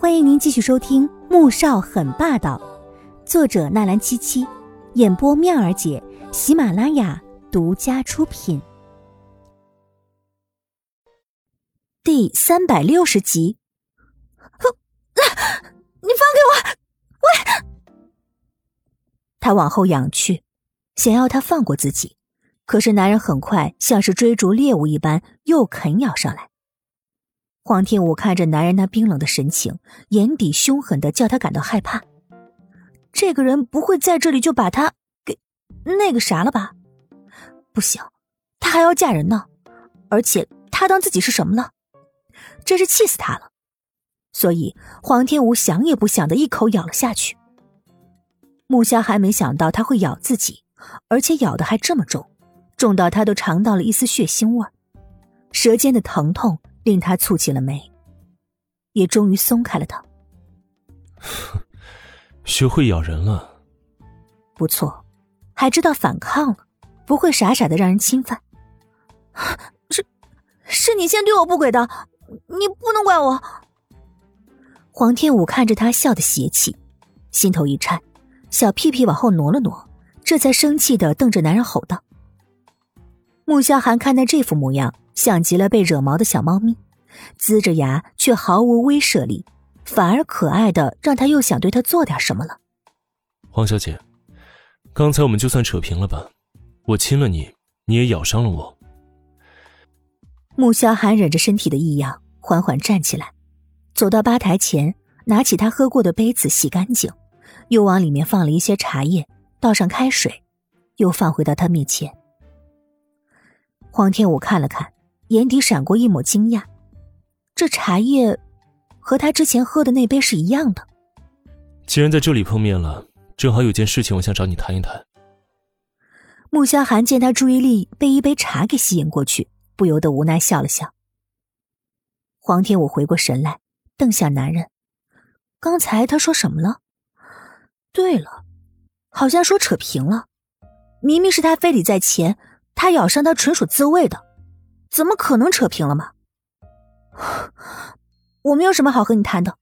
欢迎您继续收听《穆少很霸道》，作者纳兰七七，演播妙儿姐，喜马拉雅独家出品，第三百六十集。你放给我！喂！他往后仰去，想要他放过自己，可是男人很快像是追逐猎物一般，又啃咬上来。黄天武看着男人那冰冷的神情，眼底凶狠的叫他感到害怕。这个人不会在这里就把他给那个啥了吧？不行，他还要嫁人呢，而且他当自己是什么了？真是气死他了！所以黄天武想也不想的一口咬了下去。木萧还没想到他会咬自己，而且咬的还这么重，重到他都尝到了一丝血腥味舌尖的疼痛。令他蹙起了眉，也终于松开了他。学会咬人了，不错，还知道反抗了，不会傻傻的让人侵犯。是，是你先对我不轨的，你不能怪我。黄天武看着他笑的邪气，心头一颤，小屁屁往后挪了挪，这才生气的瞪着男人吼道：“穆萧寒，看他这副模样。”像极了被惹毛的小猫咪，龇着牙却毫无威慑力，反而可爱的让他又想对他做点什么了。黄小姐，刚才我们就算扯平了吧？我亲了你，你也咬伤了我。穆萧寒忍着身体的异样，缓缓站起来，走到吧台前，拿起他喝过的杯子洗干净，又往里面放了一些茶叶，倒上开水，又放回到他面前。黄天武看了看。眼底闪过一抹惊讶，这茶叶和他之前喝的那杯是一样的。既然在这里碰面了，正好有件事情我想找你谈一谈。穆萧寒见他注意力被一杯茶给吸引过去，不由得无奈笑了笑。黄天武回过神来，瞪向男人：“刚才他说什么了？对了，好像说扯平了。明明是他非礼在前，他咬伤他纯属自卫的。”怎么可能扯平了吗？我没有什么好和你谈的。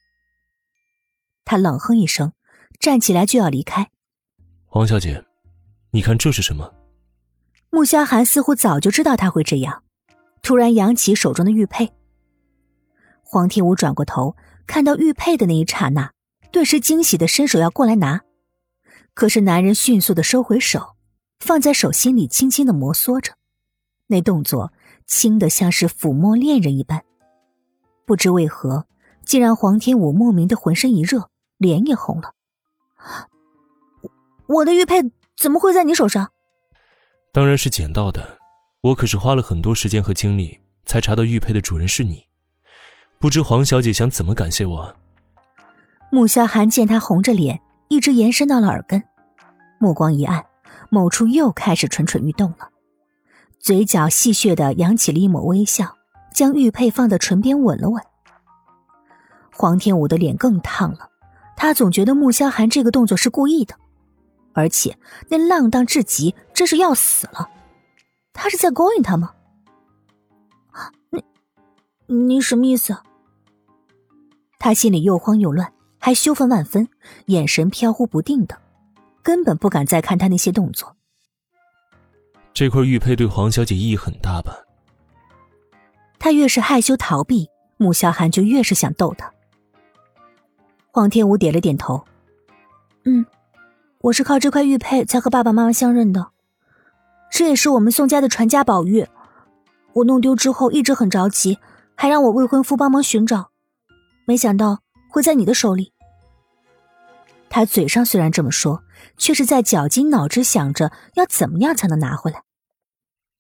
他冷哼一声，站起来就要离开。黄小姐，你看这是什么？穆萧寒似乎早就知道他会这样，突然扬起手中的玉佩。黄天武转过头，看到玉佩的那一刹那，顿时惊喜的伸手要过来拿，可是男人迅速的收回手，放在手心里轻轻的摩挲着，那动作。轻的像是抚摸恋人一般，不知为何，竟然黄天武莫名的浑身一热，脸也红了。我的玉佩怎么会在你手上？当然是捡到的，我可是花了很多时间和精力才查到玉佩的主人是你。不知黄小姐想怎么感谢我？穆萧寒见他红着脸，一直延伸到了耳根，目光一暗，某处又开始蠢蠢欲动了。嘴角戏谑的扬起了一抹微笑，将玉佩放在唇边吻了吻。黄天武的脸更烫了，他总觉得穆萧寒这个动作是故意的，而且那浪荡至极，真是要死了。他是在勾引他吗？你，你什么意思？他心里又慌又乱，还羞愤万分，眼神飘忽不定的，根本不敢再看他那些动作。这块玉佩对黄小姐意义很大吧？他越是害羞逃避，穆萧寒就越是想逗他。黄天武点了点头，嗯，我是靠这块玉佩才和爸爸妈妈相认的，这也是我们宋家的传家宝玉。我弄丢之后一直很着急，还让我未婚夫帮忙寻找，没想到会在你的手里。他嘴上虽然这么说，却是在绞尽脑汁想着要怎么样才能拿回来。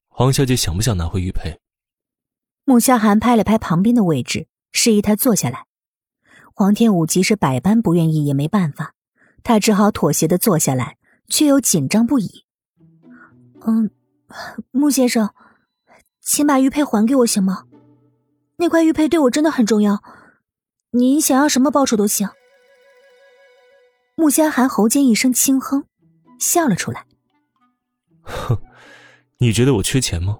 黄小姐想不想拿回玉佩？穆萧寒拍了拍旁边的位置，示意他坐下来。黄天武即使百般不愿意，也没办法，他只好妥协的坐下来，却又紧张不已。嗯，穆先生，请把玉佩还给我行吗？那块玉佩对我真的很重要，您想要什么报酬都行。穆萧寒喉间一声轻哼，笑了出来。哼。你觉得我缺钱吗？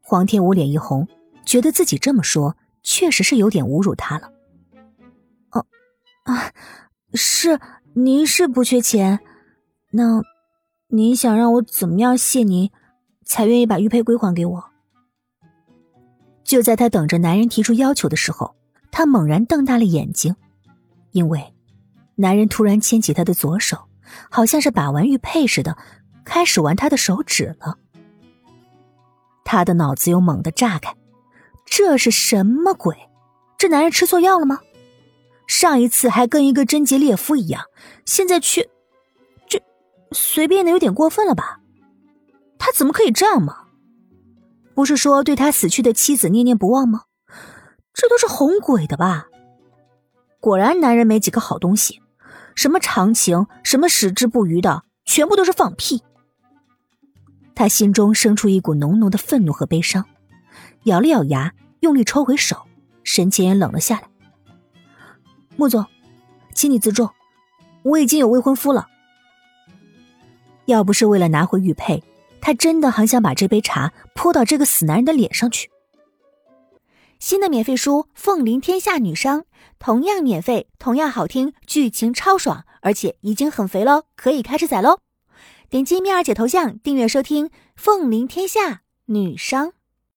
黄天武脸一红，觉得自己这么说确实是有点侮辱他了。哦啊，是，您是不缺钱，那您想让我怎么样谢您，才愿意把玉佩归还给我？就在他等着男人提出要求的时候，他猛然瞪大了眼睛，因为男人突然牵起他的左手，好像是把玩玉佩似的，开始玩他的手指了。他的脑子又猛地炸开，这是什么鬼？这男人吃错药了吗？上一次还跟一个贞洁烈夫一样，现在却这随便的有点过分了吧？他怎么可以这样嘛？不是说对他死去的妻子念念不忘吗？这都是哄鬼的吧？果然，男人没几个好东西，什么长情，什么矢志不渝的，全部都是放屁。他心中生出一股浓浓的愤怒和悲伤，咬了咬牙，用力抽回手，神情也冷了下来。穆总，请你自重，我已经有未婚夫了。要不是为了拿回玉佩，他真的很想把这杯茶泼到这个死男人的脸上去。新的免费书《凤临天下女商》，同样免费，同样好听，剧情超爽，而且已经很肥喽，可以开始宰喽！点击蜜儿姐头像订阅收听《凤临天下女商》。